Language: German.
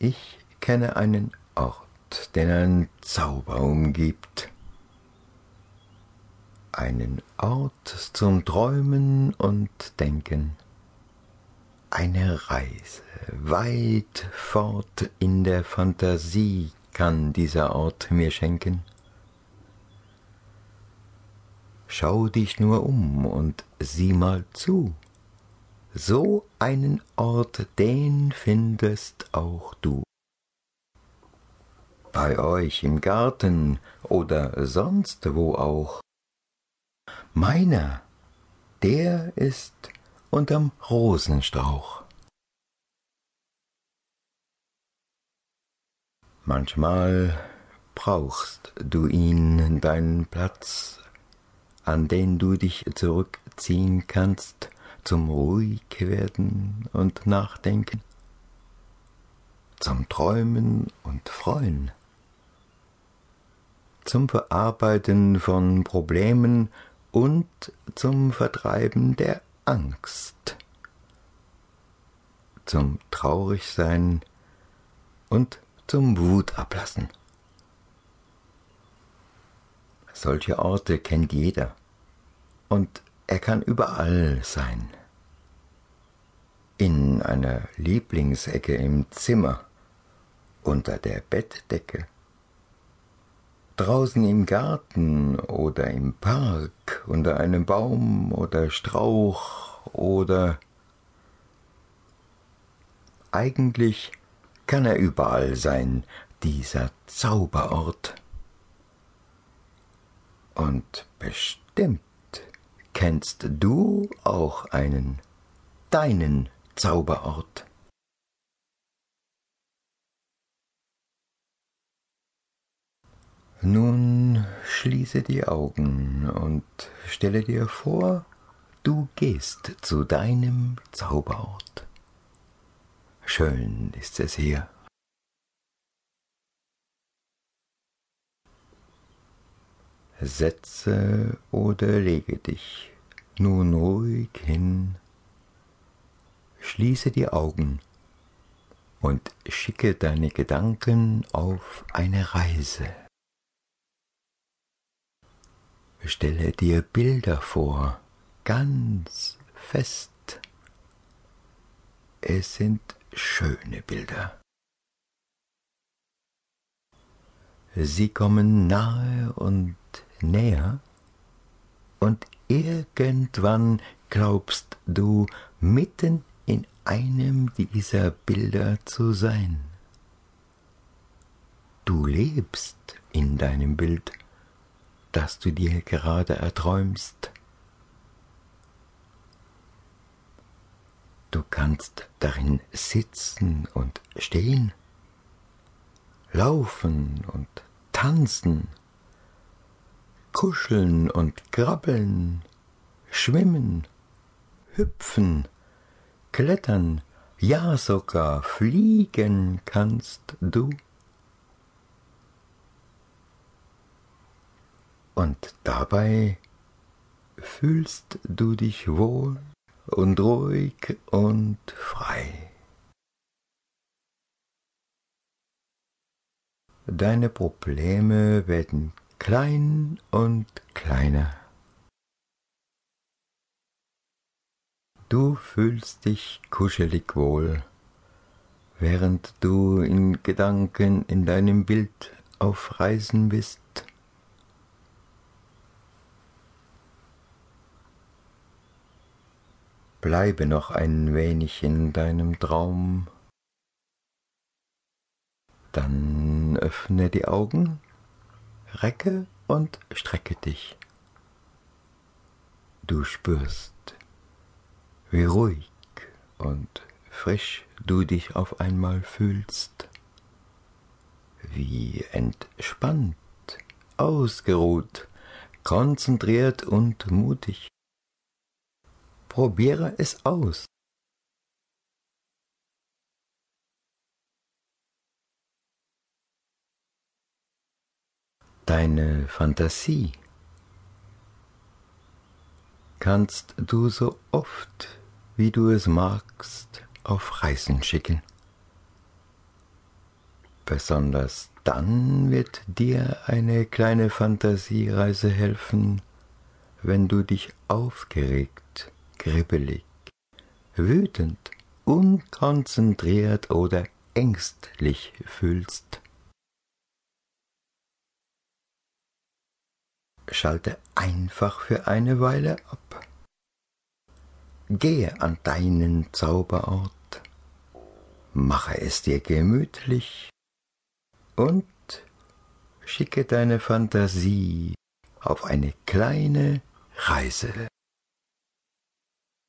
Ich kenne einen Ort, den ein Zauber umgibt. Einen Ort zum Träumen und Denken. Eine Reise weit fort in der Fantasie kann dieser Ort mir schenken. Schau dich nur um und sieh mal zu. So einen Ort, den findest auch du. Bei euch im Garten oder sonst wo auch. Meiner, der ist unterm Rosenstrauch. Manchmal brauchst du ihn, deinen Platz, an den du dich zurückziehen kannst, zum ruhig werden und nachdenken, zum Träumen und Freuen, zum Verarbeiten von Problemen und zum Vertreiben der Angst, zum Traurigsein und zum Wut ablassen. Solche Orte kennt jeder und er kann überall sein. In einer Lieblingsecke im Zimmer, unter der Bettdecke, draußen im Garten oder im Park, unter einem Baum oder Strauch oder eigentlich kann er überall sein, dieser Zauberort. Und bestimmt kennst du auch einen, deinen Zauberort. Nun schließe die Augen und stelle dir vor, du gehst zu deinem Zauberort. Schön ist es hier. Setze oder lege dich nun ruhig hin, schließe die Augen und schicke deine Gedanken auf eine Reise. Stelle dir Bilder vor, ganz fest. Es sind schöne Bilder. Sie kommen nahe und näher, und irgendwann glaubst du mitten in einem dieser Bilder zu sein. Du lebst in deinem Bild das du dir gerade erträumst. Du kannst darin sitzen und stehen, laufen und tanzen, kuscheln und krabbeln, schwimmen, hüpfen, klettern, ja sogar fliegen kannst du. und dabei fühlst du dich wohl und ruhig und frei. Deine Probleme werden klein und kleiner. Du fühlst dich kuschelig wohl, während du in Gedanken in deinem Bild auf Reisen bist. Bleibe noch ein wenig in deinem Traum. Dann öffne die Augen, recke und strecke dich. Du spürst, wie ruhig und frisch du dich auf einmal fühlst, wie entspannt, ausgeruht, konzentriert und mutig. Probiere es aus. Deine Fantasie kannst du so oft, wie du es magst, auf Reisen schicken. Besonders dann wird dir eine kleine Fantasiereise helfen, wenn du dich aufgeregt, kribbelig, wütend, unkonzentriert oder ängstlich fühlst. Schalte einfach für eine Weile ab. Gehe an deinen Zauberort, mache es dir gemütlich und schicke deine Fantasie auf eine kleine Reise.